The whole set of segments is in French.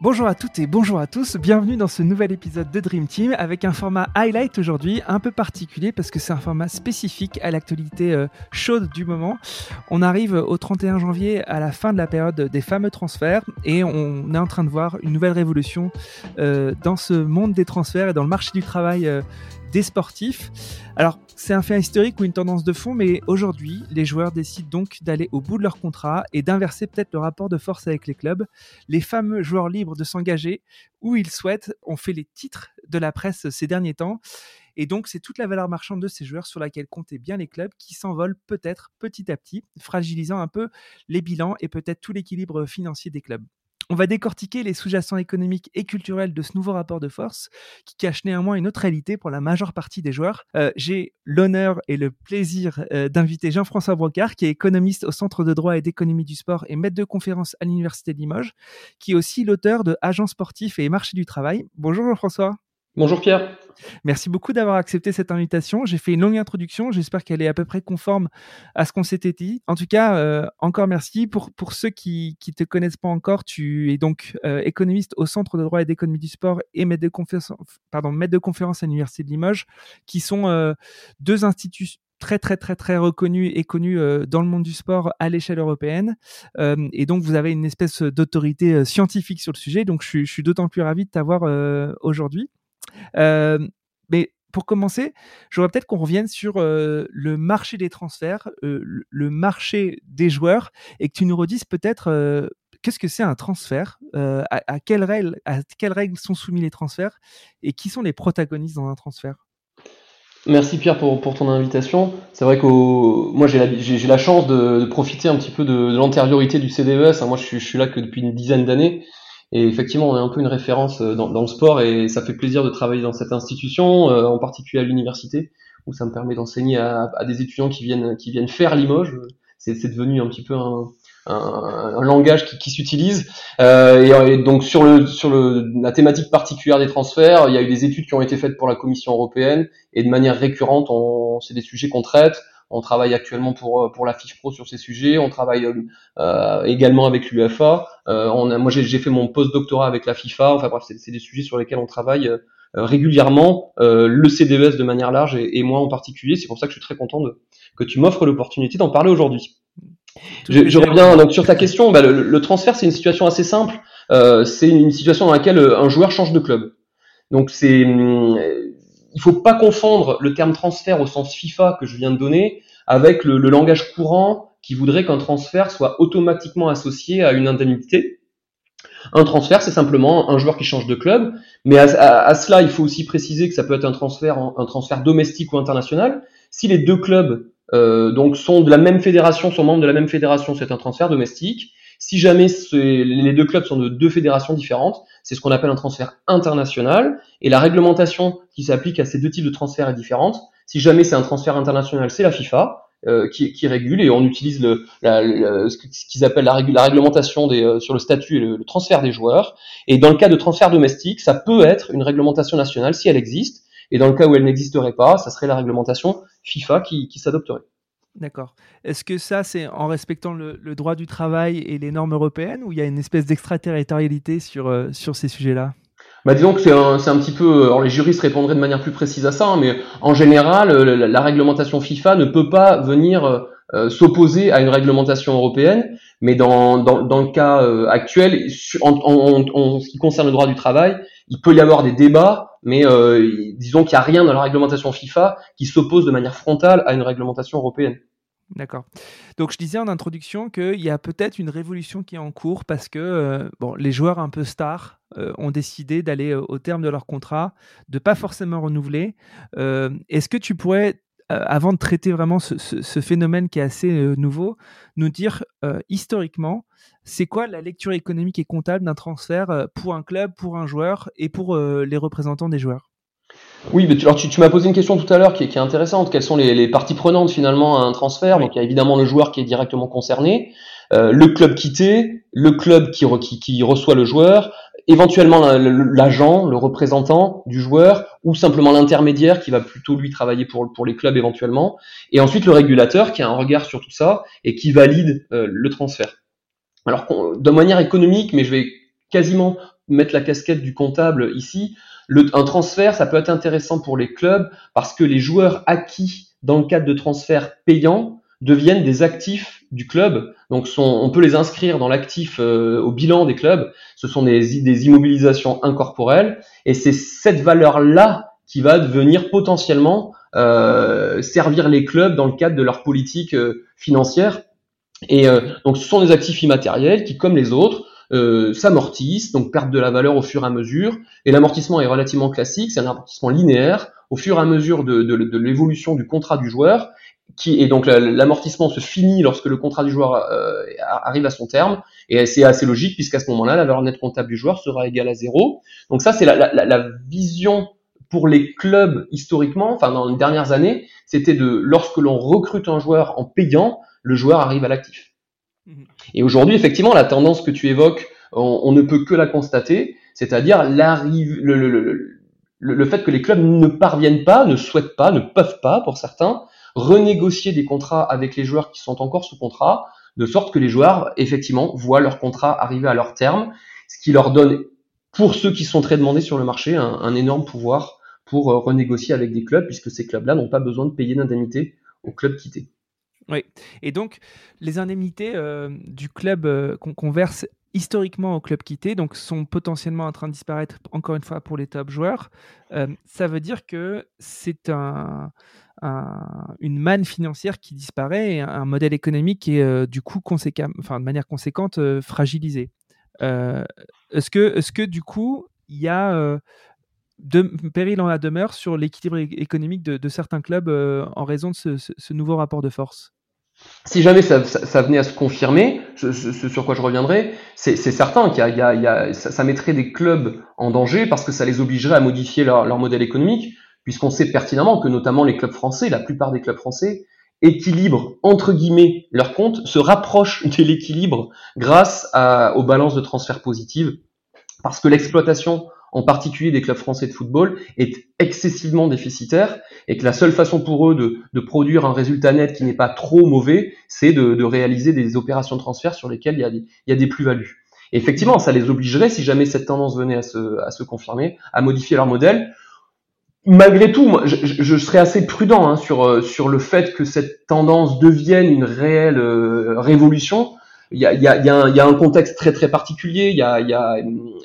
Bonjour à toutes et bonjour à tous, bienvenue dans ce nouvel épisode de Dream Team avec un format highlight aujourd'hui un peu particulier parce que c'est un format spécifique à l'actualité euh, chaude du moment. On arrive au 31 janvier à la fin de la période des fameux transferts et on est en train de voir une nouvelle révolution euh, dans ce monde des transferts et dans le marché du travail euh, des sportifs. Alors, c'est un fait historique ou une tendance de fond, mais aujourd'hui, les joueurs décident donc d'aller au bout de leur contrat et d'inverser peut-être le rapport de force avec les clubs. Les fameux joueurs libres de s'engager où ils souhaitent ont fait les titres de la presse ces derniers temps. Et donc, c'est toute la valeur marchande de ces joueurs sur laquelle comptaient bien les clubs qui s'envolent peut-être petit à petit, fragilisant un peu les bilans et peut-être tout l'équilibre financier des clubs. On va décortiquer les sous-jacents économiques et culturels de ce nouveau rapport de force qui cache néanmoins une autre réalité pour la majeure partie des joueurs. Euh, j'ai l'honneur et le plaisir euh, d'inviter Jean-François Brocard, qui est économiste au Centre de droit et d'économie du sport et maître de conférence à l'Université de Limoges, qui est aussi l'auteur de Agents sportifs et marché du travail. Bonjour Jean-François. Bonjour Pierre. Merci beaucoup d'avoir accepté cette invitation. J'ai fait une longue introduction. J'espère qu'elle est à peu près conforme à ce qu'on s'était dit. En tout cas, euh, encore merci. Pour, pour ceux qui ne te connaissent pas encore, tu es donc euh, économiste au Centre de droit et d'économie du sport et maître de, conférence, à l'Université de Limoges, qui sont euh, deux institutions très très très très reconnus et connus dans le monde du sport à l'échelle européenne. et donc vous avez une espèce d'autorité scientifique sur le sujet. Donc je suis d'autant plus ravi de t'avoir aujourd'hui. Mais pour commencer, j'aurais peut-être qu'on revienne sur le marché des transferts, le marché des joueurs, et que tu nous redises peut-être qu'est-ce que c'est un transfert, à, à, quelles règles, à quelles règles sont soumis les transferts, et qui sont les protagonistes dans un transfert? Merci Pierre pour, ton invitation. C'est vrai que moi j'ai la, chance de, profiter un petit peu de, de l'antériorité du CDES. Moi je suis, je suis là que depuis une dizaine d'années et effectivement, on est un peu une référence euh, dans, le sport et ça fait plaisir de travailler dans cette institution, euh, en particulier à l'université, où ça me permet d'enseigner à, à, des étudiants qui viennent, qui viennent faire Limoges. C'est devenu un petit peu un, un, un langage qui, qui s'utilise. Euh, et, donc sur, le, sur le, la thématique particulière des transferts, il y a eu des études qui ont été faites pour la Commission européenne et de manière récurrente, c'est des sujets qu'on traite. On travaille actuellement pour euh, pour la FIFPro sur ces sujets. On travaille euh, euh également avec l'UFA. Euh, on a, moi, j'ai fait mon post-doctorat avec la FIFA. Enfin bref, c'est des sujets sur lesquels on travaille régulièrement. le CDES de manière large et, et moi en particulier. C'est pour ça que je suis très content de, que tu m'offres l'opportunité d'en parler aujourd'hui. Je, je, reviens donc sur ta question. Bah, le, le, transfert, c'est une situation assez simple. Euh, c'est une situation dans laquelle un joueur change de club. Donc c'est hum, il faut pas confondre le terme transfert au sens FIFA que je viens de donner avec le, langage courant qui voudrait qu'un transfert soit automatiquement associé à une indemnité. Un transfert, c'est simplement un joueur qui change de club, mais à, cela, il faut aussi préciser que ça peut être un transfert, un transfert domestique ou international. Si les deux clubs euh, donc sont de la même fédération, sont membres de la même fédération, c'est un transfert domestique. Si jamais les deux clubs sont de deux fédérations différentes, c'est ce qu'on appelle un transfert international. Et la réglementation qui s'applique à ces deux types de transferts est différente. Si jamais c'est un transfert international, c'est la FIFA. Euh, qui, régule et on utilise ce qu'ils appellent la, réglementation euh, sur le statut et le, transfert des joueurs. Et dans le cas de transfert domestique, ça peut être une réglementation nationale si elle existe. Et dans le cas où elle n'existerait pas, ça serait la réglementation FIFA qui s'adopterait. D'accord. Est-ce que ça, c'est en respectant le, droit du travail et les normes européennes ou il y a une espèce d'extraterritorialité sur, euh, sur ces sujets-là? Bah disons que c'est un, un petit peu, alors les juristes répondraient de manière plus précise à ça, hein, mais en général, euh, la, réglementation FIFA ne peut pas venir euh, s'opposer à une réglementation européenne, mais dans, dans, le cas actuel, en, en, en, ce qui concerne le droit du travail, il peut y avoir des débats, mais disons qu'il n'y a rien dans la réglementation FIFA qui s'oppose de manière frontale à une réglementation européenne. D'accord. Donc je disais en introduction qu'il y a peut-être une révolution qui est en cours parce que euh, les joueurs un peu stars euh, ont décidé d'aller euh, au terme de leur contrat, de pas forcément renouveler. Est-ce que tu pourrais, avant de traiter vraiment ce, ce phénomène qui est assez nouveau, nous dire historiquement, c'est quoi la lecture économique et comptable d'un transfert pour un club, pour un joueur et pour les représentants des joueurs? Oui, mais tu, alors tu, m'as posé une question tout à l'heure qui, est intéressante. Quelles sont les, parties prenantes finalement à un transfert? Donc il y a évidemment le joueur qui est directement concerné, euh, le club quitté, le club qui, qui, reçoit le joueur, éventuellement l'agent, le représentant du joueur, ou simplement l'intermédiaire qui va plutôt lui travailler pour, pour les clubs éventuellement, et ensuite le régulateur qui a un regard sur tout ça et qui valide euh, le transfert. Alors de manière économique, mais je vais quasiment mettre la casquette du comptable ici. Un transfert, ça peut être intéressant pour les clubs parce que les joueurs acquis dans le cadre de transferts payants deviennent des actifs du club. Donc on peut les inscrire dans l'actif euh, au bilan des clubs. Ce sont des, des immobilisations incorporelles et c'est cette valeur-là qui va devenir potentiellement euh, servir les clubs dans le cadre de leur politique euh, financière. Et euh, donc ce sont des actifs immatériels qui, comme les autres, s'amortissent, donc perdent de la valeur au fur et à mesure. Et l'amortissement est relativement classique, c'est un amortissement linéaire au fur et à mesure de, de, de l'évolution du contrat du joueur. Qui, et donc l'amortissement se finit lorsque le contrat du joueur arrive à son terme, et c'est assez logique puisqu'à ce moment-là, la valeur nette comptable du joueur sera égale à zéro. Donc ça, c'est la, la, la, vision pour les clubs historiquement, enfin dans les dernières années, c'était de lorsque l'on recrute un joueur en payant, le joueur arrive à l'actif. Mhm. Et aujourd'hui, effectivement, la tendance que tu évoques, on, ne peut que la constater, c'est-à-dire l'arrive, le, le, le, le, fait que les clubs ne parviennent pas, ne souhaitent pas, ne peuvent pas, pour certains, renégocier des contrats avec les joueurs qui sont encore sous contrat, de sorte que les joueurs, effectivement, voient leur contrat arriver à leur terme, ce qui leur donne, pour ceux qui sont très demandés sur le marché, un, énorme pouvoir pour euh, renégocier avec des clubs, puisque ces clubs-là n'ont pas besoin de payer d'indemnité au club quitté. Oui, et donc les indemnités euh, du club euh, qu'on verse historiquement au club quitté, donc sont potentiellement en train de disparaître encore une fois pour les top joueurs. ça veut dire que c'est un, une manne financière qui disparaît et un modèle économique qui est du coup conséquent, enfin de manière conséquente fragilisé. est-ce que, est-ce que du coup il y a de, péril en la demeure sur l'équilibre économique de, certains clubs euh, en raison de ce, nouveau rapport de force? Si jamais ça, venait à se confirmer, ce, sur quoi je reviendrai, c'est certain qu'il ça, mettrait des clubs en danger parce que ça les obligerait à modifier leur modèle économique, puisqu'on sait pertinemment que notamment les clubs français, la plupart des clubs français, équilibrent entre guillemets leurs comptes, se rapprochent de l'équilibre grâce aux balances de transfert positives, parce que l'exploitation en particulier des clubs français de football, est excessivement déficitaire et que la seule façon pour eux de, produire un résultat net qui n'est pas trop mauvais, c'est de, réaliser des opérations de transfert sur lesquelles il y a des, plus-values. effectivement, ça les obligerait, si jamais cette tendance venait à se confirmer, à modifier leur modèle. Malgré tout, je, serais assez prudent hein, sur, sur le fait que cette tendance devienne une réelle euh, révolution il y a, y, a, y, y a, un contexte très très particulier. Il y a, a,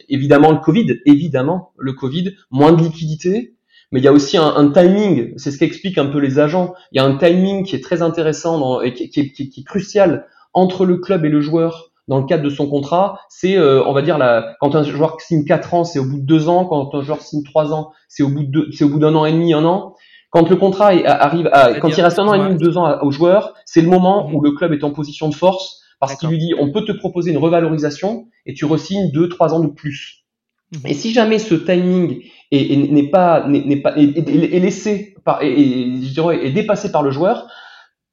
évidemment le Covid, évidemment le Covid, moins de liquidité, mais il y a aussi un, timing. C'est ce qu'expliquent un peu les agents. Il y a un timing qui est très intéressant et qui, est crucial entre le club et le joueur dans le cadre de son contrat. C'est, euh, on va dire, la, quand un joueur signe 4 ans, c'est au bout de 2 ans. Quand un joueur signe 3 ans, c'est au bout de c'est au bout d'un an et demi, un an. Quand le contrat arrive, à, quand il reste un an et demi, deux ans au joueur, c'est le moment mmh. où le club est en position de force parce qu'il lui dit on peut te proposer une revalorisation et tu resignes deux, trois ans de plus. Mhm. Et si jamais ce timing n'est pas n'est pas est, laissé par et, je dirais, est dépassé par le joueur,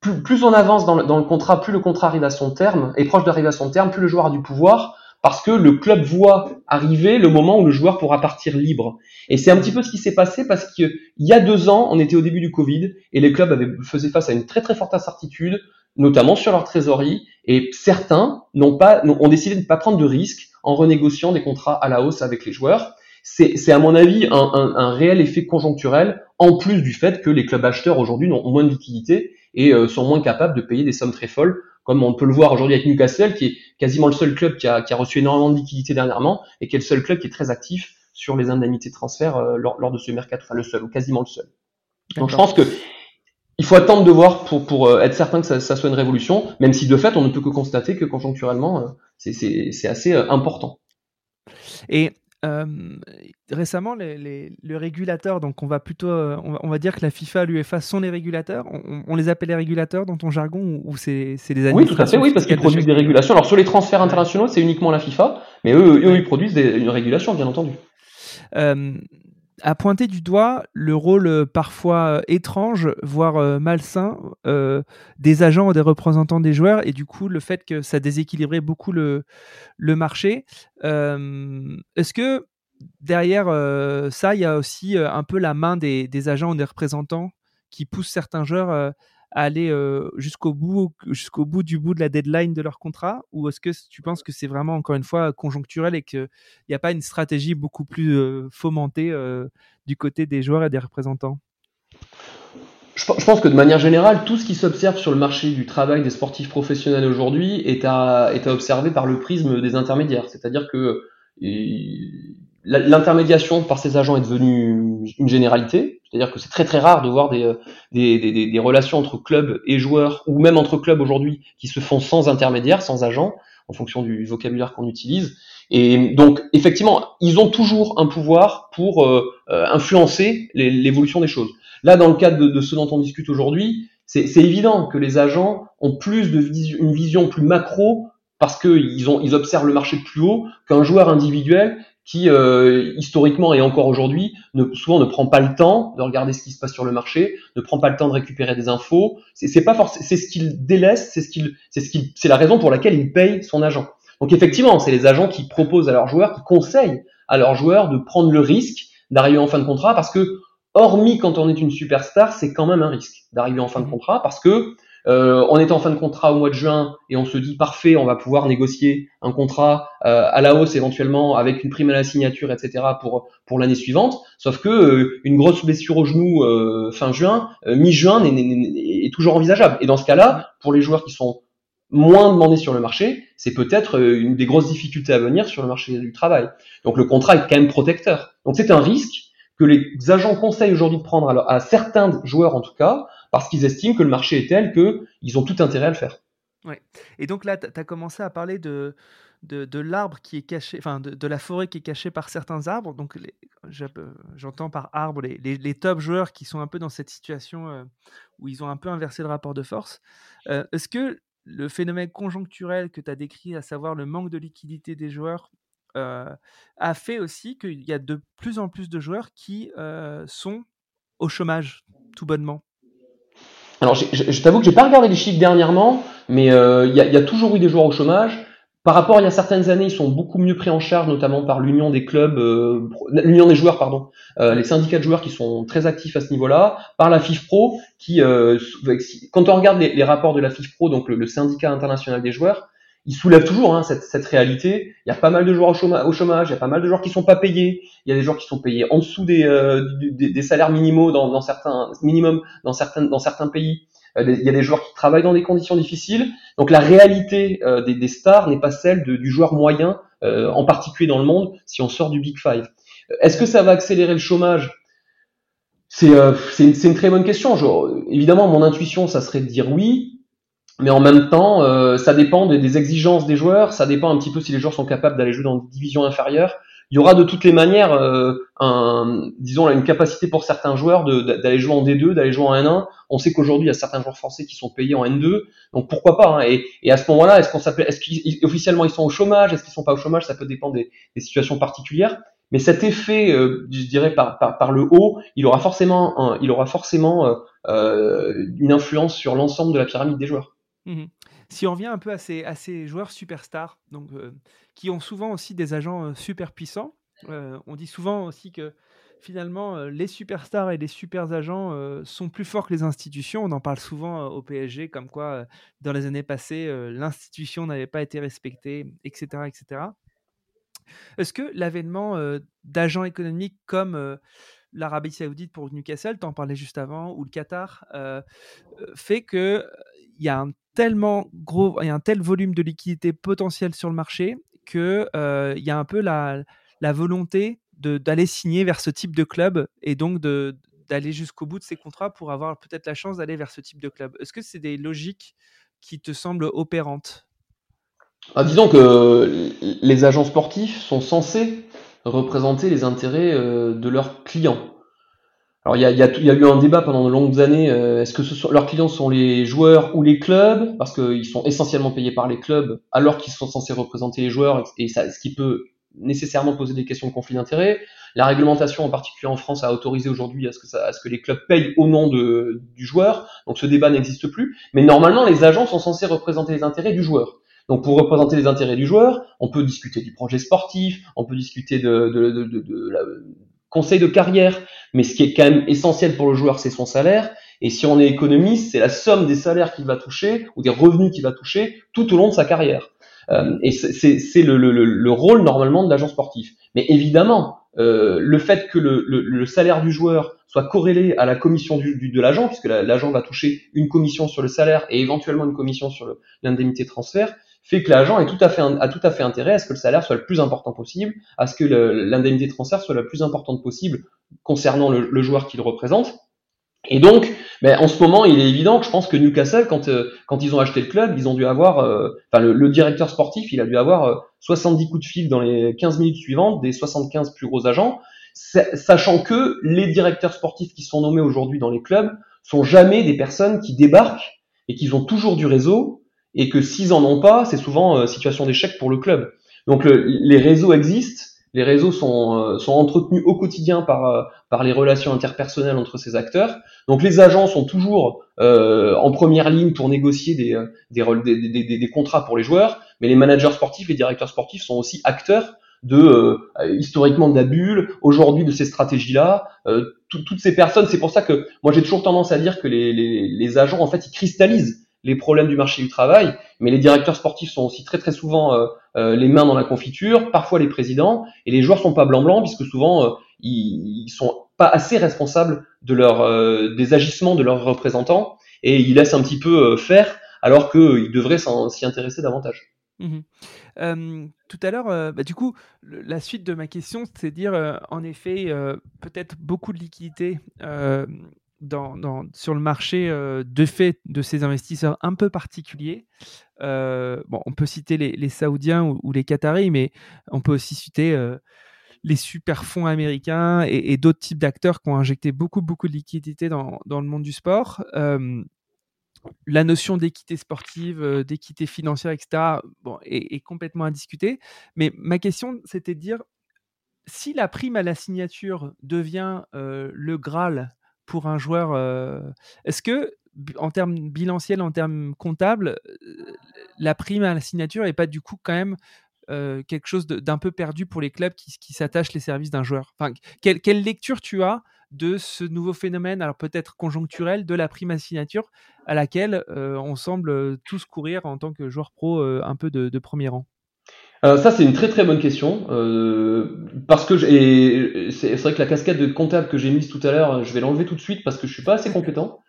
plus, on avance dans le, dans le, contrat, plus le contrat arrive à son terme, est proche d'arriver à son terme, plus le joueur a du pouvoir, parce que le club voit arriver le moment où le joueur pourra partir libre. Et c'est un petit peu ce qui s'est passé parce qu'il y a deux ans, on était au début du Covid et les clubs avaient, faisaient face à une très très forte incertitude, notamment sur leur trésorerie, et certains n'ont pas, ont décidé de ne pas prendre de risques en renégociant des contrats à la hausse avec les joueurs. C'est à mon avis un, un, un, réel effet conjoncturel, en plus du fait que les clubs acheteurs aujourd'hui ont moins de liquidités et euh, sont moins capables de payer des sommes très folles comme on peut le voir aujourd'hui avec Newcastle, qui est quasiment le seul club qui a, reçu énormément de liquidités dernièrement, et qui est le seul club qui est très actif sur les indemnités de transfert euh, lors, de ce mercato, enfin le seul, ou quasiment le seul. Donc je pense que il faut attendre de voir pour, pour euh, être certain que ça, soit une révolution, même si de fait on ne peut que constater que conjoncturellement euh, c'est assez important. Et euh, récemment, le régulateur, donc on va plutôt, euh, on va, dire que la FIFA, l'UEFA sont les régulateurs. On, les appelle les régulateurs dans ton jargon ou, c'est des Oui, tout à fait, oui, parce qu'ils produisent des régulations. Alors sur les transferts internationaux, c'est uniquement la FIFA, mais eux, eux, ils produisent une régulation, bien entendu. Euh, à pointer du doigt le rôle euh, parfois euh, étrange, voire euh, malsain, des agents ou des représentants des joueurs, et du coup le fait que ça déséquilibrait beaucoup le, le marché. Est-ce que derrière ça, il y a aussi un peu la main des, des, agents ou des représentants qui poussent certains joueurs aller jusqu'au bout, jusqu'au bout du bout de la deadline de leur contrat? Ou est-ce que tu penses que c'est vraiment, encore une fois, conjoncturel et qu'il n'y a pas une stratégie beaucoup plus fomentée du côté des joueurs et des représentants? Je pense que de manière générale, tout ce qui s'observe sur le marché du travail des sportifs professionnels aujourd'hui est à, est observer par le prisme des intermédiaires. C'est-à-dire que l'intermédiation par ces agents est devenue une généralité. C'est-à-dire que c'est très très rare de voir des, des, relations entre clubs et joueurs, ou même entre clubs aujourd'hui, qui se font sans intermédiaire, sans agent, en fonction du vocabulaire qu'on utilise. Et donc, effectivement, ils ont toujours un pouvoir pour euh, euh, influencer l'évolution des choses. Là, dans le cadre de, ce dont on discute aujourd'hui, c'est évident que les agents ont plus de une vision plus macro parce qu'ils ils observent le marché de plus haut qu'un joueur individuel qui euh, historiquement et encore aujourd'hui ne, souvent ne prend pas le temps de regarder ce qui se passe sur le marché, ne prend pas le temps de récupérer des infos. C'est pas forcément, c'est ce qu'il délaisse, c'est ce qu'il, c'est ce qu'il, c'est la raison pour laquelle il paye son agent. Donc effectivement, c'est les agents qui proposent à leurs joueurs, qui conseillent à leurs joueurs de prendre le risque d'arriver en fin de contrat parce que hormis quand on est une superstar, c'est quand même un risque d'arriver en fin de mmh. contrat parce que euh, on est en fin de contrat au mois de juin et on se dit parfait, on va pouvoir négocier un contrat euh, à la hausse éventuellement avec une prime à la signature, etc. pour pour l'année suivante. Sauf que euh, une grosse blessure au genou euh, fin juin, mi-juin est, toujours envisageable. Et dans ce cas-là, pour les joueurs qui sont moins demandés sur le marché, c'est peut-être une des grosses difficultés à venir sur le marché du travail. Donc le contrat est quand même protecteur. Donc c'est un risque que les agents conseillent aujourd'hui de prendre à, à, certains joueurs en tout cas, parce qu'ils estiment que le marché est tel qu'ils ont tout intérêt à le faire. Ouais. Et donc là, tu as commencé à parler de, de, l'arbre qui est caché, enfin de, la forêt qui est cachée par certains arbres. Donc j'entends par arbre les, les, les, top joueurs qui sont un peu dans cette situation euh, où ils ont un peu inversé le rapport de force. Euh, est-ce que le phénomène conjoncturel que tu as décrit, à savoir le manque de liquidité des joueurs, a fait aussi qu'il y a de plus en plus de joueurs qui sont au chômage, tout bonnement. Alors, je, t'avoue que j'ai pas regardé les chiffres dernièrement, mais il y, a toujours eu des joueurs au chômage. Par rapport à il y a certaines années, ils sont beaucoup mieux pris en charge, notamment par l'union des clubs, l'union des joueurs, pardon, les syndicats de joueurs qui sont très actifs à ce niveau-là, par la FIFPro, qui, quand on regarde les, rapports de la FIFPro, donc le syndicat international des joueurs, il soulève toujours hein, cette, cette, réalité. Il y a pas mal de joueurs au chômage, il y a pas mal de joueurs qui sont pas payés, il y a des joueurs qui sont payés en dessous des, euh, des, salaires minimaux dans, dans, certains minimum dans certains dans certains pays. Euh, il y a des joueurs qui travaillent dans des conditions difficiles. Donc la réalité euh, des, stars n'est pas celle de, du joueur moyen, en particulier dans le monde, si on sort du Big Five. Est-ce que ça va accélérer le chômage? C'est une, une, très bonne question. Évidemment, mon intuition, ça serait de dire oui mais en même temps, euh, ça dépend des, exigences des joueurs, ça dépend un petit peu si les joueurs sont capables d'aller jouer dans des divisions inférieures. Il y aura de toutes les manières, euh, un, disons, une capacité pour certains joueurs d'aller jouer en D2, d'aller jouer en N1. On sait qu'aujourd'hui, il y a certains joueurs français qui sont payés en N2, donc pourquoi pas hein. et, à ce moment-là, est-ce qu'on s'appelle, est-ce qu'officiellement ils sont au chômage, est-ce qu'ils sont pas au chômage Ça peut dépendre des, des situations particulières. Mais cet effet, euh, je dirais par, par, par, le haut, il aura forcément, il aura forcément euh, une influence sur l'ensemble de la pyramide des joueurs. Mmh si on revient un peu à ces, joueurs superstars, donc, euh, qui ont souvent aussi des agents euh, super puissants, euh, on dit souvent aussi que finalement les superstars et les super agents sont plus forts que les institutions. On en parle souvent au PSG, comme quoi dans les années passées, l'institution n'avait pas été respectée, etc. etc. Est-ce que l'avènement d'agents économiques comme l'Arabie Saoudite pour Newcastle, tu en parlais juste avant, ou le Qatar, fait que il y a un tellement gros, il y a un tel volume de liquidité potentielle sur le marché que euh, il y a un peu la, volonté d'aller signer vers ce type de club et donc d'aller jusqu'au bout de ces contrats pour avoir peut-être la chance d'aller vers ce type de club. Est-ce que c'est des logiques qui te semblent opérantes? Ah, Disons que les agents sportifs sont censés représenter les intérêts euh, de leurs clients. Alors il y a, y, a, y a, eu un débat pendant de longues années. Euh, est-ce que ce sont, leurs clients sont les joueurs ou les clubs? Parce qu'ils sont essentiellement payés par les clubs, alors qu'ils sont censés représenter les joueurs, et ça, ce qui peut nécessairement poser des questions de conflit d'intérêts. La réglementation, en particulier en France, a autorisé aujourd'hui à à ce que les clubs payent au nom de, du joueur. Donc ce débat n'existe plus. Mais normalement, les agents sont censés représenter les intérêts du joueur. Donc pour représenter les intérêts du joueur, on peut discuter du projet sportif, on peut discuter de, de, de, de la, conseil de carrière, mais ce qui est quand même essentiel pour le joueur, c'est son salaire. Et si on est économiste, c'est la somme des salaires qu'il va toucher ou des revenus qu'il va toucher tout au long de sa carrière. Euh, et c'est le, le, le, rôle normalement de l'agent sportif. Mais évidemment, euh, le fait que le, le, salaire du joueur soit corrélé à la commission du, du, de l'agent, puisque l'agent va toucher une commission sur le salaire et éventuellement une commission sur l'indemnité transfert, fait que l'agent tout à fait a tout à fait intérêt à ce que le salaire soit le plus important possible, à ce que l'indemnité transfert soit la plus importante possible concernant le, joueur qu'il représente. Et donc, ben, en ce moment, il est évident que je pense que Newcastle, quand, euh, quand ils ont acheté le club, ils ont dû avoir, euh, enfin le, directeur sportif, il a dû avoir 70 euh, coups de fil dans les 15 minutes suivantes des 75 plus gros agents, sachant que les directeurs sportifs qui sont nommés aujourd'hui dans les clubs sont jamais des personnes qui débarquent et qui ont toujours du réseau et que s'ils en ont pas, c'est souvent euh, situation d'échec pour le club. Donc les réseaux existent, les réseaux sont, euh, sont entretenus au quotidien par, euh, par les relations interpersonnelles entre ces acteurs. Donc les agents sont toujours en première ligne pour négocier des, des, des, des, contrats pour les joueurs, mais les managers sportifs, les directeurs sportifs sont aussi acteurs de historiquement de la bulle, aujourd'hui de ces stratégies-là. toutes ces personnes, c'est pour ça que moi j'ai toujours tendance à dire que les, les, les agents en fait ils cristallisent les problèmes du marché du travail, mais les directeurs sportifs sont aussi très très souvent euh, euh, les mains dans la confiture, parfois les présidents, et les joueurs sont pas blanc blanc puisque souvent euh, ils, ils, sont pas assez responsables de leur des agissements de leurs représentants et ils laissent un petit peu faire alors qu'ils devraient s'y intéresser davantage. Mmh tout à l'heure, bah, du coup, la suite de ma question, c'est dire, en effet, peut-être beaucoup de liquidités sur le marché euh, de fait de ces investisseurs un peu particuliers. Euh, bon, on peut citer les, Saoudiens ou, les Qataris, mais on peut aussi citer euh, les super fonds américains et, d'autres types d'acteurs qui ont injecté beaucoup, beaucoup de liquidités dans, dans le monde du sport. la notion d'équité sportive, d'équité financière, etc., bon, est, est, complètement à discuter. Mais ma question, c'était de dire si la prime à la signature devient le Graal pour un joueur. Euh, est-ce que, en termes bilanciels, en termes comptables, euh, la prime à la signature n'est pas du coup quand même euh, quelque chose d'un peu perdu pour les clubs qui, s'attachent les services d'un joueur? Quelle, lecture tu as de ce nouveau phénomène, alors peut-être conjoncturel, de la prime à signature à laquelle on semble tous courir en tant que joueur pro un peu de premier rang? Euh, ça, c'est une très très bonne question. Euh, parce que c'est vrai que la casquette de comptable que j'ai mise tout à l'heure, je vais l'enlever tout de suite parce que je suis pas assez compétent.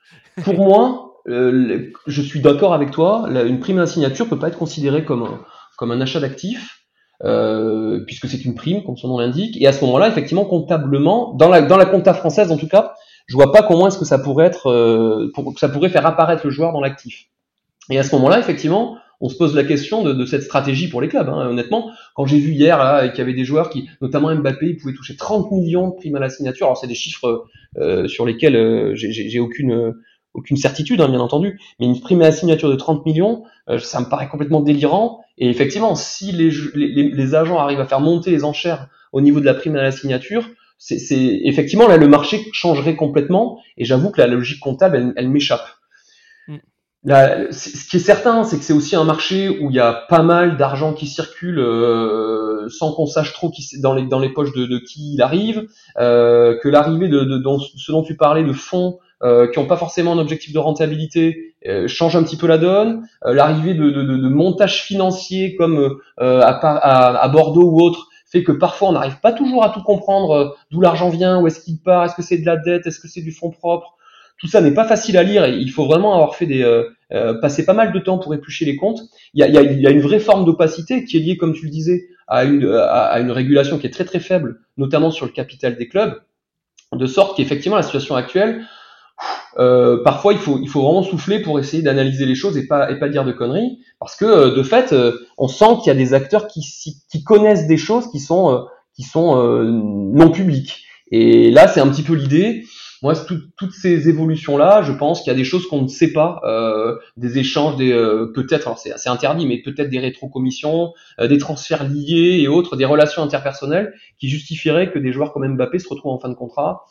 Pour moi, euh, je suis d'accord avec toi. une prime à signature peut pas être considérée comme un, comme un achat d'actifs. Euh, puisque c'est une prime, comme son nom l'indique, et à ce moment-là, effectivement, comptablement, dans la dans la compta française en tout cas, je vois pas comment est-ce que ça pourrait être, euh, pour, que ça pourrait faire apparaître le joueur dans l'actif. Et à ce moment-là, effectivement, on se pose la question de, cette stratégie pour les clubs. Hein. Honnêtement, quand j'ai vu hier qu'il y avait des joueurs qui, notamment Mbappé, ils pouvaient toucher 30 millions de primes à la signature. Alors c'est des chiffres euh, sur lesquels euh, j'ai aucune aucune certitude, hein, bien entendu, mais une prime à la signature de 30 millions, euh, ça me paraît complètement délirant. Et effectivement, si les, les, agents arrivent à faire monter les enchères au niveau de la prime à la signature, c'est effectivement là le marché changerait complètement. Et j'avoue que la logique comptable, elle m'échappe ce qui est certain, c'est que c'est aussi un marché où il y a pas mal d'argent qui circule euh, sans qu'on sache trop qui, dans, les, dans les poches de, de qui il arrive, euh, que l'arrivée de, de, ce dont tu parlais de fonds euh, qui n'ont pas forcément un objectif de rentabilité change un petit peu la donne, l'arrivée de, de, de, montages financiers comme à, Bordeaux ou autre fait que parfois on n'arrive pas toujours à tout comprendre d'où l'argent vient, où est-ce qu'il part, est-ce que c'est de la dette, est-ce que c'est du fonds propre tout ça n'est pas facile à lire et il faut vraiment avoir fait des euh, euh, passer pas mal de temps pour éplucher les comptes. Il y a, il y a, une vraie forme d'opacité qui est liée, comme tu le disais, à une, à une régulation qui est très très faible, notamment sur le capital des clubs, de sorte qu'effectivement la situation actuelle, euh, parfois il faut, il faut vraiment souffler pour essayer d'analyser les choses et pas, et pas dire de conneries, parce que de fait, on sent qu'il y a des acteurs qui, qui connaissent des choses qui sont, qui sont non publiques. Et là, c'est un petit peu l'idée moi, toutes ces évolutions-là, je pense qu'il y a des choses qu'on ne sait pas, euh, des échanges, des euh, peut-être, alors c'est interdit, mais peut-être des rétrocommissions, euh, des transferts liés et autres, des relations interpersonnelles qui justifieraient que des joueurs comme Mbappé se retrouvent en fin de contrat.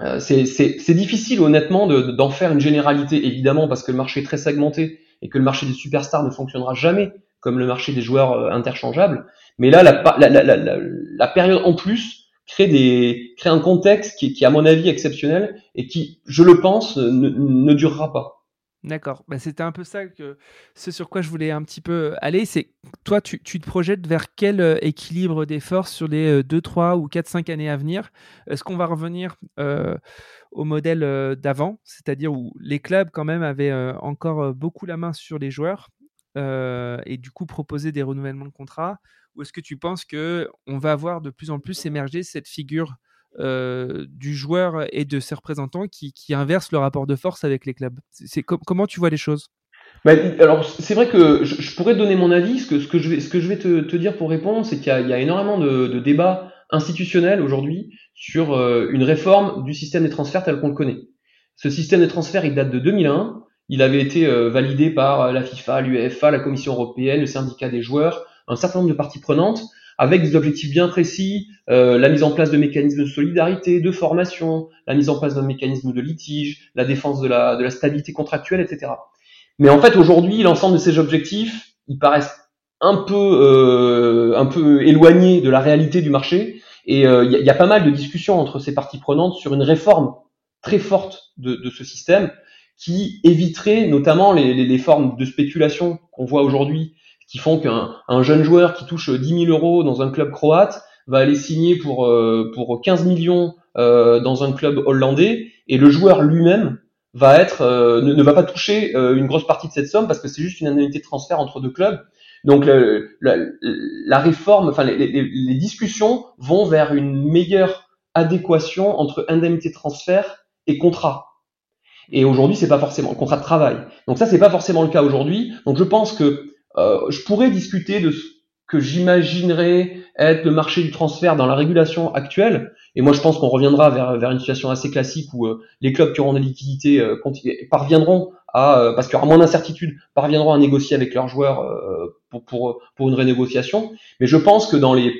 Euh, c'est difficile, honnêtement, d'en faire une généralité, évidemment, parce que le marché est très segmenté et que le marché des superstars ne fonctionnera jamais comme le marché des joueurs interchangeables. Mais là, la, la, la, la période en plus crée des crée un contexte qui, qui est à mon avis exceptionnel et qui, je le pense, ne, ne durera pas. D'accord. Bah, c'était un peu ça que ce sur quoi je voulais un petit peu aller. C'est toi, tu, tu, te projettes vers quel euh, équilibre des forces sur les 2, euh, 3 ou 4, 5 années à venir? Est-ce qu'on va revenir euh, au modèle d'avant, c'est-à-dire où les clubs quand même avaient encore beaucoup la main sur les joueurs et du coup proposer des renouvellements de contrats Ou est-ce que tu penses que on va avoir de plus en plus émerger cette figure euh, du joueur et de ses représentants qui, qui inversent le rapport de force avec les clubs? C'est comment tu vois les choses? Bah, alors c'est vrai que je, pourrais donner mon avis. Ce que, je vais, te, dire pour répondre, c'est qu'il y, a énormément de, de débats institutionnels aujourd'hui sur euh, une réforme du système des transferts tel qu'on le connaît. Ce système des transferts, il date de 2001. Il avait été euh, validé par la FIFA, l'UEFA, la Commission européenne, le syndicat des joueurs, un certain nombre de parties prenantes avec des objectifs bien précis, euh, la mise en place de mécanismes de solidarité, de formation, la mise en place d'un mécanisme de litige, la défense de la, stabilité contractuelle, etc. Mais en fait, aujourd'hui, l'ensemble de ces objectifs, ils paraissent un peu, euh, éloignés de la réalité du marché. Et euh, il y, a pas mal de discussions entre ces parties prenantes sur une réforme très forte de ce système qui éviterait notamment les, les, les formes de spéculation qu'on voit aujourd'hui qui font qu'un jeune joueur qui touche 10 000 euros dans un club croate va aller signer pour, euh, pour 15 millions euh, dans un club hollandais et le joueur lui-même va être euh, ne, va pas toucher une grosse partie de cette somme parce que c'est juste une indemnité de transfert entre deux clubs. Donc la, la, réforme, enfin les, les, les, discussions vont vers une meilleure adéquation entre indemnité de transfert et contrat. Et aujourd'hui, c'est pas forcément contrat de travail. Donc ça, c'est pas forcément le cas aujourd'hui. Donc je pense que euh, je pourrais discuter de ce que j'imaginerais être le marché du transfert dans la régulation actuelle. Et moi, je pense qu'on reviendra vers, vers une situation assez classique où euh, les clubs qui auront des liquidités euh, parviendront à, parce qu'il y aura moins d'incertitudes, parviendront à négocier avec leurs joueurs pour, pour, pour une renégociation. Mais je pense que dans les...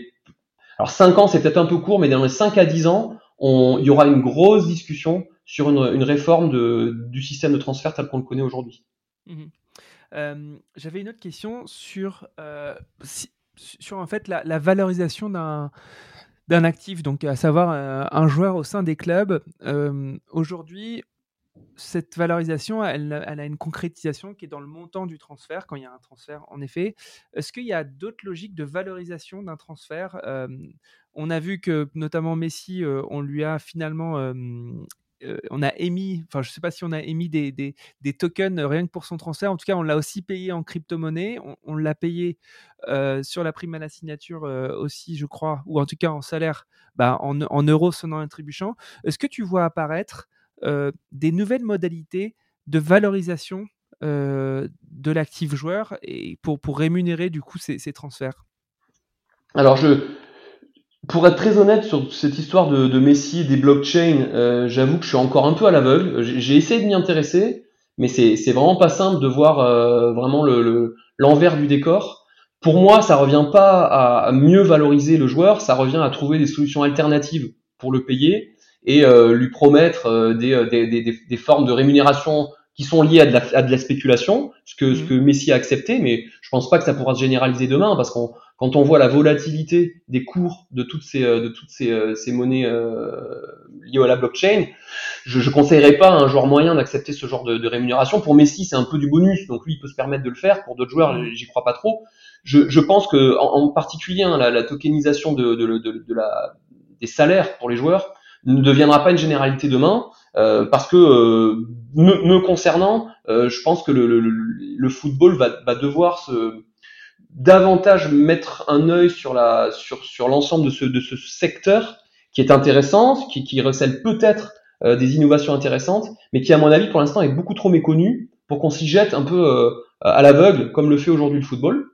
Alors 5 ans, c'est peut-être un peu court, mais dans les 5 à 10 ans, on, il y aura une grosse discussion sur une, réforme de, du système de transfert tel qu'on le connaît aujourd'hui. Mmh j'avais une autre question sur, sur en fait la, valorisation d'un actif, donc à savoir un joueur au sein des clubs. Aujourd'hui, cette valorisation, elle, a une concrétisation qui est dans le montant du transfert, quand il y a un transfert, en effet. Est-ce qu'il y a d'autres logiques de valorisation d'un transfert? On a vu que, notamment Messi, on lui a finalement euh, on a émis, enfin je ne sais pas si on a émis des, tokens rien que pour son transfert. En tout cas, on l'a aussi payé en crypto-monnaie. On, l'a payé euh, sur la prime à la signature euh, aussi, je crois, ou en tout cas en salaire, bah, en, en, euros sonnant et trébuchant. Est-ce que tu vois apparaître des nouvelles modalités de valorisation de l'actif joueur et pour, pour rémunérer du coup ces, ces transferts? Alors je, pour être très honnête sur cette histoire de, de Messi et des blockchains, euh, j'avoue que je suis encore un peu à l'aveugle. J'ai essayé de m'y intéresser, mais c'est vraiment pas simple de voir euh, vraiment l'envers le, du décor. Pour moi, ça revient pas à, mieux valoriser le joueur, ça revient à trouver des solutions alternatives pour le payer et euh, lui promettre euh, des, des, des, des, formes de rémunération qui sont liées à de la, à de la spéculation, ce que, ce mmh. que Messi a accepté, mais je pense pas que ça pourra se généraliser demain parce qu'on quand on voit la volatilité des cours de toutes ces, euh, de toutes ces, euh, ces monnaies euh, liées à la blockchain, je ne conseillerais pas à un joueur moyen d'accepter ce genre de, de, rémunération. Pour Messi, c'est un peu du bonus, donc lui, il peut se permettre de le faire. Pour d'autres joueurs, j'y crois pas trop. Je, je pense que, en, en particulier, hein, la, la, tokenisation de, de, de, la, des salaires pour les joueurs ne deviendra pas une généralité demain. Euh, parce que euh, me, me, concernant, euh, je pense que le, le, le football va, va, devoir se davantage mettre un œil sur la sur sur l'ensemble de ce de ce secteur qui est intéressant, qui, qui recèle peut-être euh, des innovations intéressantes, mais qui à mon avis pour l'instant est beaucoup trop méconnu pour qu'on s'y jette un peu euh, à l'aveugle comme le fait aujourd'hui le football.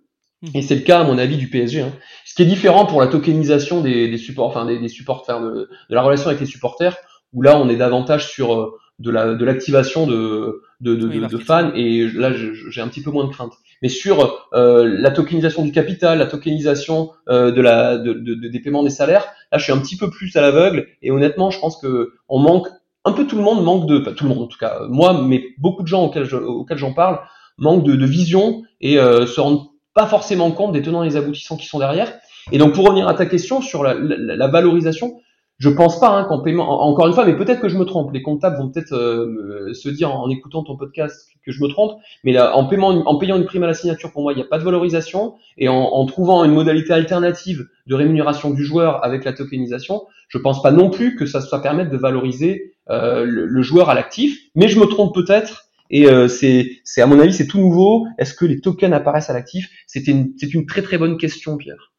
Mmh. Et c'est le cas à mon avis du PSG. Hein. Ce qui est différent pour la tokenisation des, des supports, enfin des, des supporters, de, de, la relation avec les supporters, où là on est davantage sur euh, de la de l'activation de de, de, de fans et là j'ai un petit peu moins de crainte mais sur euh, la tokenisation du capital, la tokenisation euh, de la, de, de, des paiements des salaires, là je suis un petit peu plus à l'aveugle et honnêtement je pense que on manque, un peu tout le monde manque de, pas tout le monde en tout cas, moi mais beaucoup de gens auxquels, auxquels j'en parle manquent de, de vision et euh, se rendent pas forcément compte des tenants et des aboutissants qui sont derrière. Et donc pour revenir à ta question sur la, la, la valorisation, je pense pas hein, qu'en paiement, encore une fois, mais peut-être que je me trompe. Les comptables vont peut-être euh, se dire en écoutant ton podcast que je me trompe, mais là, en, paiement, en payant une prime à la signature, pour moi, il n'y a pas de valorisation. Et en, en, trouvant une modalité alternative de rémunération du joueur avec la tokenisation, je pense pas non plus que ça soit permettre de valoriser euh, le, joueur à l'actif. Mais je me trompe peut-être. Et euh, c'est, à mon avis, c'est tout nouveau. Est-ce que les tokens apparaissent à l'actif? C'était c'est une très très bonne question, Pierre.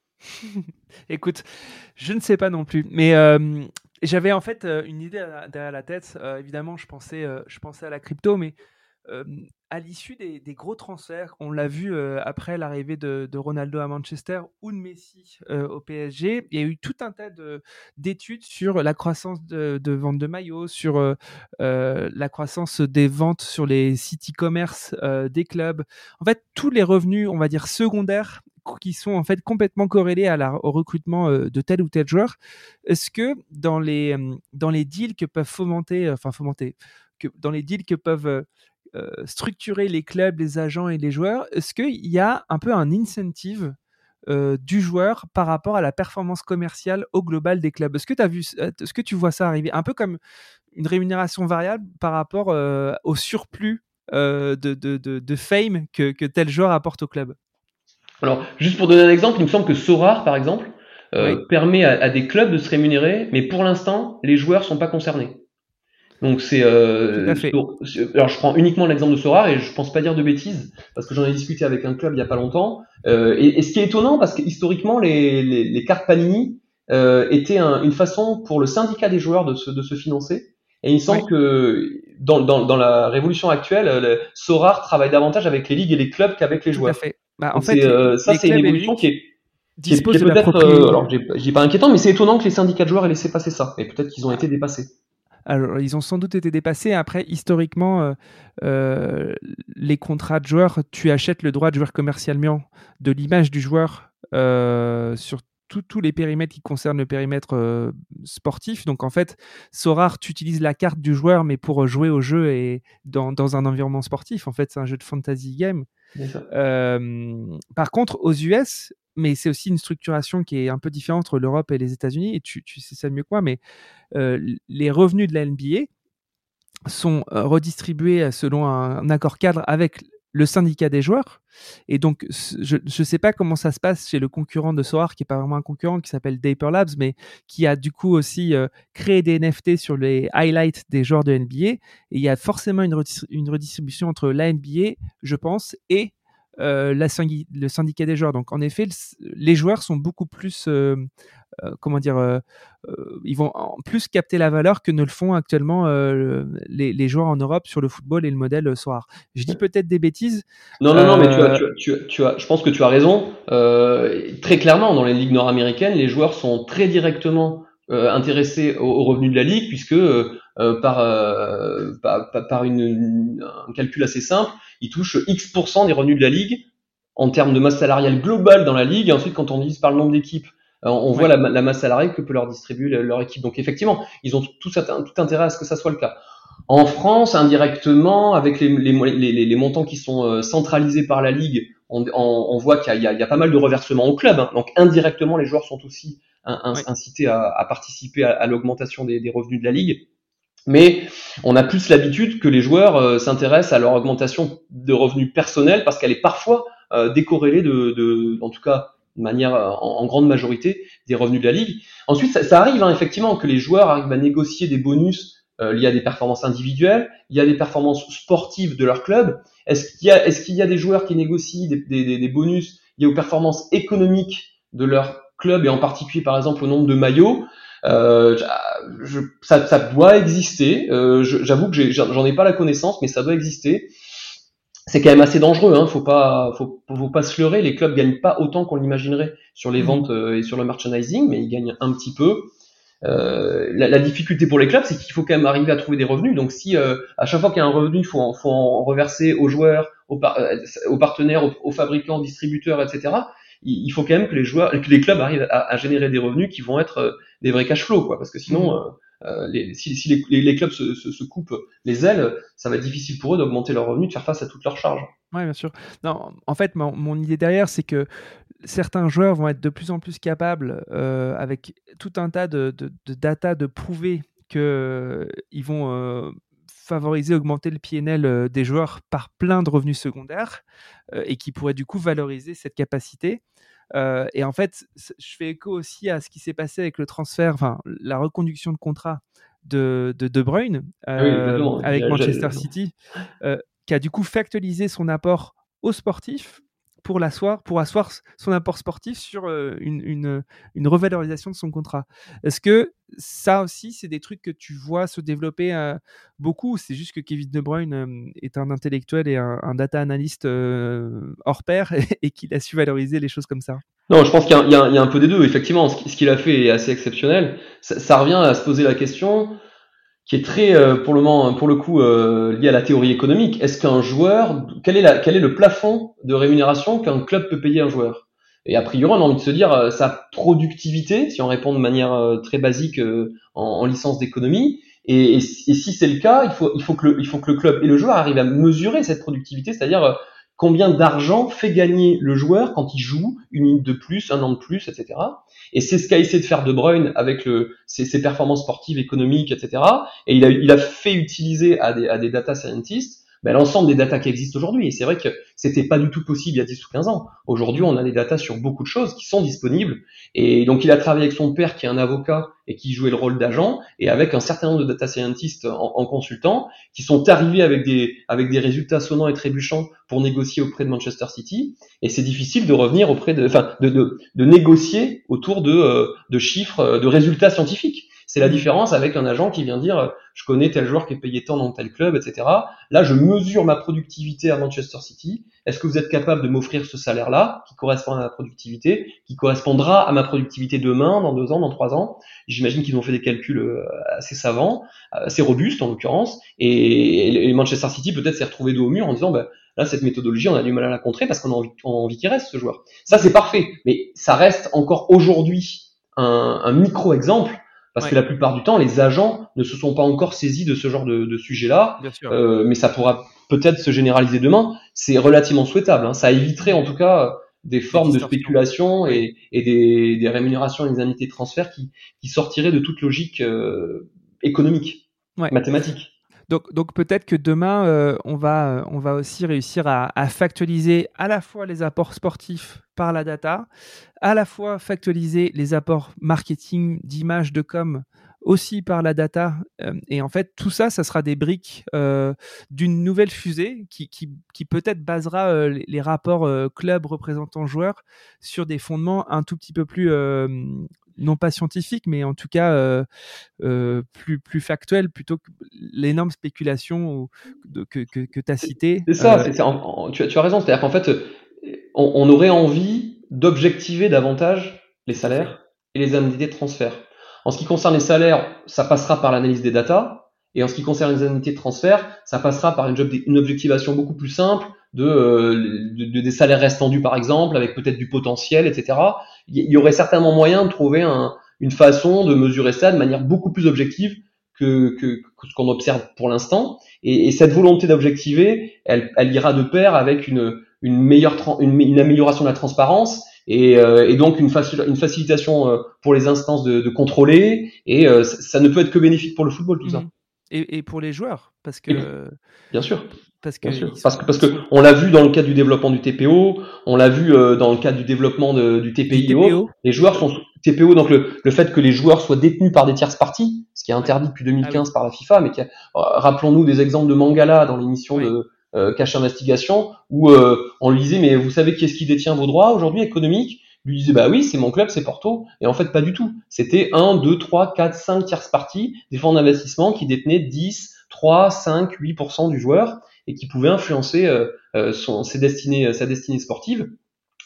Écoute, je ne sais pas non plus, mais euh, j'avais en fait euh, une idée derrière la tête. Euh, évidemment, je pensais, je pensais à la crypto, mais à l'issue des, gros transferts, on l'a vu après l'arrivée de, Ronaldo à Manchester ou de Messi au PSG, il y a eu tout un tas d'études sur la croissance de, de vente de maillots, sur la croissance des ventes sur les sites e-commerce des clubs. En fait, tous les revenus, on va dire secondaires, qui sont en fait complètement corrélés au recrutement euh, de tel ou tel joueur. Est-ce que dans les, euh, dans les deals que peuvent fomenter, euh, enfin fomenter, que dans les deals que peuvent structurer les clubs, les agents et les joueurs, est-ce qu'il y a un peu un incentive du joueur par rapport à la performance commerciale au global des clubs? Est-ce que, est-ce que tu vois ça arriver Un peu comme une rémunération variable par rapport au surplus de, de, de, fame que, que, tel joueur apporte au club? Alors, juste pour donner un exemple, il me semble que Sorar, par exemple, euh, permet à, des clubs de se rémunérer, mais pour l'instant, les joueurs sont pas concernés. Donc c'est euh, alors je prends uniquement l'exemple de Sorar et je pense pas dire de bêtises parce que j'en ai discuté avec un club il y a pas longtemps. Euh, et, ce qui est étonnant parce que historiquement les, les, les cartes Panini euh, étaient une façon pour le syndicat des joueurs de se, de se financer. Et il me semble que dans, dans, dans, la révolution actuelle, le Sorar travaille davantage avec les ligues et les clubs qu'avec les joueurs. Tout à fait. Bah, en fait, euh, ça, c'est une évolution qui est, qui est, peut-être, euh, alors j'ai pas inquiétant, mais c'est étonnant que les syndicats de joueurs aient laissé passer ça. Et peut-être qu'ils ont été dépassés. Alors, ils ont sans doute été dépassés. Après, historiquement, euh, les contrats de joueurs, tu achètes le droit de jouer commercialement de l'image du joueur sur tous les périmètres qui concernent le périmètre sportif. Donc en fait, Sorar, tu utilises la carte du joueur, mais pour jouer au jeu et dans, dans un environnement sportif. En fait, c'est un jeu de fantasy game. Par contre, aux US, mais c'est aussi une structuration qui est un peu différente entre l'Europe et les États-Unis, et tu, sais ça mieux que moi, mais les revenus de la NBA sont redistribués selon un, accord cadre avec le syndicat des joueurs. Et donc, je ne sais pas comment ça se passe chez le concurrent de Soar, qui n'est pas vraiment un concurrent, qui s'appelle Daper Labs, mais qui a du coup aussi euh, créé des NFT sur les highlights des joueurs de NBA. Et il y a forcément une, une redistribution entre la NBA, je pense, et euh, la le syndicat des joueurs. Donc en effet, les joueurs sont beaucoup plus, euh, euh, comment dire, ils vont en plus capter la valeur que ne le font actuellement les, joueurs en Europe sur le football et le modèle soir. Je dis peut-être des bêtises. Non, non, non, mais tu as, tu, tu, as, je pense que tu as raison. très clairement, dans les ligues nord-américaines, les joueurs sont très directement intéressés aux, revenus de la ligue puisque par, par, par une, un calcul assez simple, ils touchent X% des revenus de la ligue en termes de masse salariale globale dans la ligue. Et ensuite, quand on divise par le nombre d'équipes, euh, on voit la, masse salariale que peut leur distribuer leur équipe. Donc effectivement, ils ont tout, tout intérêt à ce que ça soit le cas. En France, indirectement, avec les, les, les, montants qui sont euh, centralisés par la ligue, on, on, voit qu'il y, y, a pas mal de reversements au club. Hein. Donc indirectement, les joueurs sont aussi incités à, à, participer à, à l'augmentation des, des, revenus de la ligue. Mais on a plus l'habitude que les joueurs euh, s'intéressent à leur augmentation de revenus personnels parce qu'elle est parfois euh, décorrélée de, en tout cas de manière euh, en, grande majorité des revenus de la ligue. Ensuite, ça, ça arrive hein, effectivement que les joueurs arrivent à négocier des bonus liés à des performances individuelles, y a des performances sportives de leur club. Est-ce qu'il y a, est-ce qu'il y a des joueurs qui négocient des, des, des bonus liés aux performances économiques de leur club et en particulier par exemple au nombre de maillots? Euh, je, ça, ça, doit exister. Euh, J'avoue que j'en ai, pas la connaissance, mais ça doit exister. C'est quand même assez dangereux. Hein. Faut pas, faut, faut pas se leurrer. Les clubs gagnent pas autant qu'on l'imaginerait sur les mmh. ventes euh, et sur le merchandising, mais ils gagnent un petit peu. Euh, la, la, difficulté pour les clubs, c'est qu'il faut quand même arriver à trouver des revenus. Donc, si euh, à chaque fois qu'il y a un revenu, il faut, en, faut en reverser aux joueurs, aux, euh, aux partenaires, aux, aux, fabricants, distributeurs, etc il, faut quand même que les joueurs, que les clubs arrivent à, générer des revenus qui vont être euh, des vrais cash flow, quoi, parce que sinon, mmh. les, si, si les, les, clubs se, se, se, coupent les ailes, ça va être difficile pour eux d'augmenter leurs revenus, de faire face à toutes leurs charges. Oui, bien sûr. Non, en fait, mon, mon idée derrière, c'est que certains joueurs vont être de plus en plus capables, euh, avec tout un tas de, de, de data, de prouver qu'ils euh, vont euh, favoriser, augmenter le PNL euh, des joueurs par plein de revenus secondaires euh, et qui pourraient du coup valoriser cette capacité. Euh, et en fait, je fais écho aussi à ce qui s'est passé avec le transfert, enfin la reconduction de contrat de De, de Bruyne euh, oui, avec Manchester City, euh, qui a du coup factualisé son apport aux sportifs pour, l'asseoir, pour asseoir son apport sportif sur euh, une, une, une, revalorisation de son contrat. Est-ce que ça aussi, c'est des trucs que tu vois se développer euh, beaucoup C'est juste que Kevin De Bruyne euh, est un intellectuel et un, data analyst hors pair et, qu'il a su valoriser les choses comme ça? Non, je pense qu'il y, a un peu des deux. Effectivement, ce qu'il a fait est assez exceptionnel. Ça, revient à se poser la question qui est très, euh, pour le moment, pour le coup, euh, lié à la théorie économique. Est-ce qu'un joueur, quel est, la, quel est le plafond de rémunération qu'un club peut payer un joueur? Et a priori, on a envie de se dire euh, sa productivité, si on répond de manière très basique en, en, licence d'économie. Et, et, et, si c'est le cas, il faut, il, faut que le, il faut que le club et le joueur arrivent à mesurer cette productivité, c'est-à-dire combien d'argent fait gagner le joueur quand il joue une minute de plus, un an de plus, etc. Et c'est ce qu'a essayé de faire De Bruyne avec le, ses, ses, performances sportives, économiques, etc. Et il a, il a fait utiliser à des, à des data scientists ben, l'ensemble des datas qui existent aujourd'hui. Et c'est vrai que c'était pas du tout possible il y a 10 ou 15 ans. Aujourd'hui, on a des datas sur beaucoup de choses qui sont disponibles. Et donc, il a travaillé avec son père qui est un avocat et qui jouait le rôle d'agent et avec un certain nombre de data scientists en, consultant qui sont arrivés avec des, avec des résultats sonnants et trébuchants pour négocier auprès de Manchester City. Et c'est difficile de revenir auprès de, enfin, de, de, de négocier autour de, euh, de chiffres, de résultats scientifiques. C'est la différence avec un agent qui vient dire je connais tel joueur qui est payé tant dans tel club, etc. Là, je mesure ma productivité à Manchester City. Est-ce que vous êtes capable de m'offrir ce salaire-là qui correspond à ma productivité, qui correspondra à ma productivité demain, dans deux ans, dans trois ans? J'imagine qu'ils ont fait des calculs euh, assez savants, assez robustes en l'occurrence. Et, Manchester City peut-être s'est retrouvé dos au mur en disant bah, là cette méthodologie on a du mal à la contrer parce qu'on a envie, envie qu'il reste ce joueur. Ça c'est parfait, mais ça reste encore aujourd'hui un, un micro exemple parce ouais. que la plupart du temps, les agents ne se sont pas encore saisis de ce genre de, de sujet-là, euh, mais ça pourra peut-être se généraliser demain. C'est relativement souhaitable. Hein. Ça éviterait en tout cas des formes de spéculation et, et des, des, rémunérations et des indemnités de transfert qui, qui sortiraient de toute logique euh, économique, ouais. mathématique. Donc, peut-être que demain, euh, on, va, on va aussi réussir à, factualiser à la fois les apports sportifs par la data, à la fois factualiser les apports marketing, d'image, de com aussi par la data. Euh, et en fait, tout ça, ça sera des briques euh, d'une nouvelle fusée qui, peut-être basera euh, les, rapports euh, club représentant joueurs sur des fondements un tout petit peu plus euh, non pas scientifique, mais en tout cas euh, euh, plus, plus factuel plutôt que l'énorme spéculation de, que, que, que tu as cité. C'est ça, euh, en, en, tu, tu, as raison. C'est-à-dire qu'en fait, on, on, aurait envie d'objectiver davantage les salaires et les indemnités de transfert. En ce qui concerne les salaires, ça passera par l'analyse des datas. Et en ce qui concerne les indemnités de transfert, ça passera par une, job, une objectivation beaucoup plus simple de, euh, de, de, des salaires restants dus par exemple, avec peut-être du potentiel, etc. Il y aurait certainement moyen de trouver un, une façon de mesurer ça de manière beaucoup plus objective que, que, que ce qu'on observe pour l'instant. Et, et, cette volonté d'objectiver, elle, elle, ira de pair avec une, une meilleure une, une, amélioration de la transparence et, euh, et donc une, une facilitation euh, pour les instances de, de contrôler. Et euh, ça, ça, ne peut être que bénéfique pour le football, tout mmh. ça. Et, et, pour les joueurs, parce que. Bien sûr. Parce que, parce que, parce que on l'a vu dans le cadre du développement du TPO, on l'a vu euh, dans le cadre du développement de, du. TPO. Les joueurs sont TPO, donc le, le, fait que les joueurs soient détenus par des tierces parties, ce qui est interdit depuis 2015 ah oui. par la FIFA, mais qui rappelons-nous des exemples de Mangala dans l'émission oui. de euh, Cache Investigation, où euh, on lui disait mais vous savez qui est-ce qui détient vos droits aujourd'hui économiques lui disait bah oui c'est mon club c'est Porto et en fait pas du tout c'était 1, 2, 3, 4, 5 tierces parties des fonds d'investissement qui détenaient 10 3, 5, 8% du joueur et qui pouvait influencer euh, euh, son, ses destinées, euh, sa destinée sportive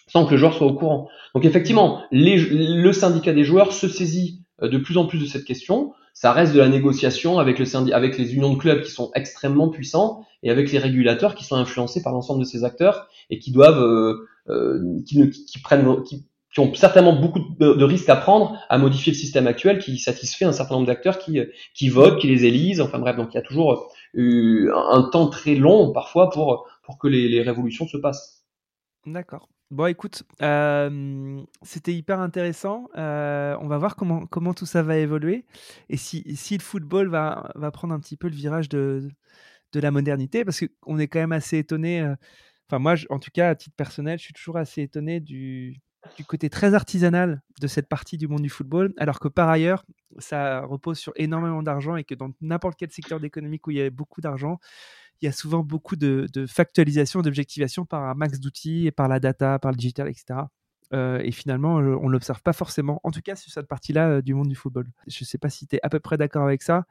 sans que le joueur soit au courant. Donc effectivement, les, le syndicat des joueurs se saisit de plus en plus de cette question. Ça reste de la négociation avec, le avec les unions de clubs qui sont extrêmement puissants et avec les régulateurs qui sont influencés par l'ensemble de ces acteurs et qui doivent, euh, euh, qui, ne, qui, prennent, qui, qui ont certainement beaucoup de, risques à prendre à modifier le système actuel qui satisfait un certain nombre d'acteurs qui, qui votent, qui les élisent. Enfin bref, donc il y a toujours eu un temps très long parfois pour, pour que les, révolutions se passent. D'accord. Bon, écoute, euh, c'était hyper intéressant. Euh, on va voir comment, comment tout ça va évoluer et si, si le football va, va prendre un petit peu le virage de, de la modernité, parce qu'on est quand même assez étonné. Euh, enfin, moi, en tout cas, à titre personnel, je suis toujours assez étonné du, du côté très artisanal de cette partie du monde du football, alors que par ailleurs, ça repose sur énormément d'argent et que dans n'importe quel secteur d'économique où il y a beaucoup d'argent, il y a souvent beaucoup de, factualisation, d'objectivation par un max d'outils et par la data, par le digital, etc. Euh, et finalement, on ne l'observe pas forcément, en tout cas sur cette partie-là euh, du monde du football. Je ne sais pas si tu es à peu près d'accord avec ça.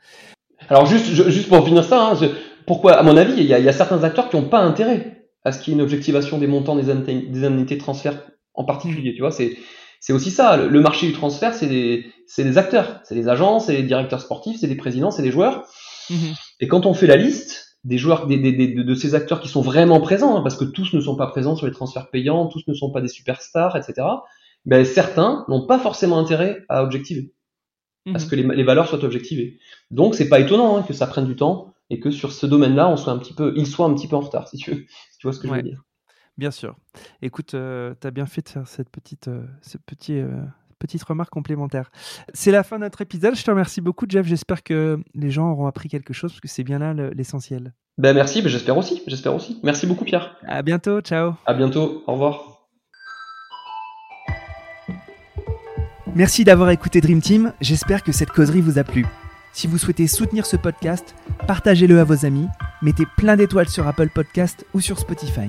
Alors juste, pour finir ça, hein, pourquoi, à mon avis, il y, a, certains acteurs qui n'ont pas intérêt à ce qu'il y ait une objectivation des montants des, indemnités de transfert en particulier. Tu vois, c'est c'est aussi ça. Le, marché du transfert, c'est des, des acteurs, c'est des agents, c'est les directeurs sportifs, c'est des présidents, c'est des joueurs. Mmh et quand on fait la liste, des joueurs, des, des, de, ces acteurs qui sont vraiment présents, hein, parce que tous ne sont pas présents sur les transferts payants, tous ne sont pas des superstars, etc. Ben, certains n'ont pas forcément intérêt à objectiver, à ce mhm. que les, les, valeurs soient objectivées. Donc c'est pas étonnant hein, que ça prenne du temps et que sur ce domaine-là, on soit un petit peu, il soit un petit peu en retard, si tu veux, si tu vois ce que je veux dire. Bien sûr. Écoute, euh, tu as bien fait de faire cette petite, euh, ce petit euh, petite remarque complémentaire. C'est la fin de notre épisode. Je te remercie beaucoup, Jeff. J'espère que les gens auront appris quelque chose parce que c'est bien là l'essentiel. Ben merci, ben j'espère aussi, j'espère aussi. Merci beaucoup, Pierre. À bientôt, ciao. À bientôt, au revoir. Merci d'avoir écouté Dream Team. J'espère que cette causerie vous a plu. Si vous souhaitez soutenir ce podcast, partagez-le à vos amis, mettez plein d'étoiles sur Apple Podcast ou sur Spotify.